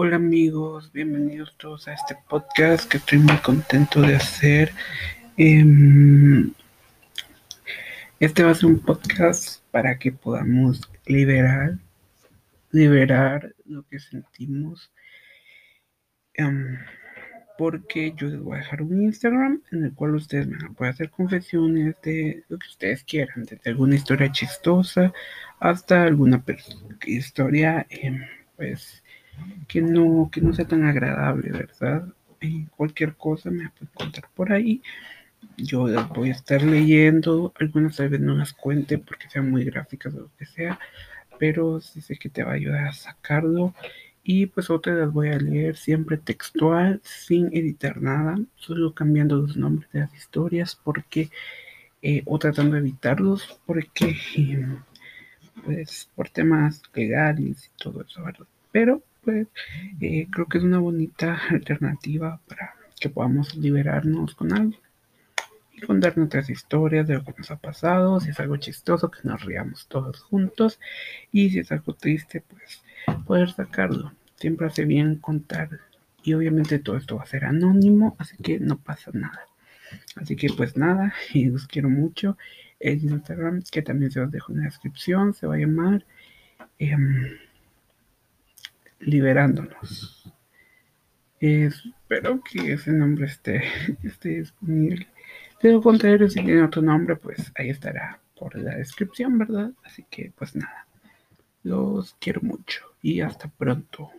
Hola amigos, bienvenidos todos a este podcast que estoy muy contento de hacer. Em, este va a ser un podcast para que podamos liberar, liberar lo que sentimos. Em, porque yo les voy a dejar un Instagram en el cual ustedes me pueden hacer confesiones de lo que ustedes quieran, desde alguna historia chistosa hasta alguna historia, em, pues que no, que no sea tan agradable, ¿verdad? cualquier cosa me puede contar por ahí. Yo las voy a estar leyendo, algunas tal no las cuente porque sean muy gráficas o lo que sea, pero sí sé que te va a ayudar a sacarlo. Y pues otras las voy a leer siempre textual, sin editar nada, solo cambiando los nombres de las historias porque, eh, o tratando de evitarlos porque, pues, por temas legales y todo eso, ¿verdad? Pero eh, creo que es una bonita alternativa para que podamos liberarnos con algo y contar nuestras historias de lo que nos ha pasado, si es algo chistoso, que nos riamos todos juntos y si es algo triste, pues poder sacarlo. Siempre hace bien contar y obviamente todo esto va a ser anónimo, así que no pasa nada. Así que pues nada, y los quiero mucho. El Instagram, que también se los dejo en la descripción, se va a llamar... Em, liberándonos. espero que ese nombre esté, esté disponible. De lo contrario, si tiene otro nombre, pues ahí estará por la descripción, ¿verdad? Así que pues nada, los quiero mucho y hasta pronto.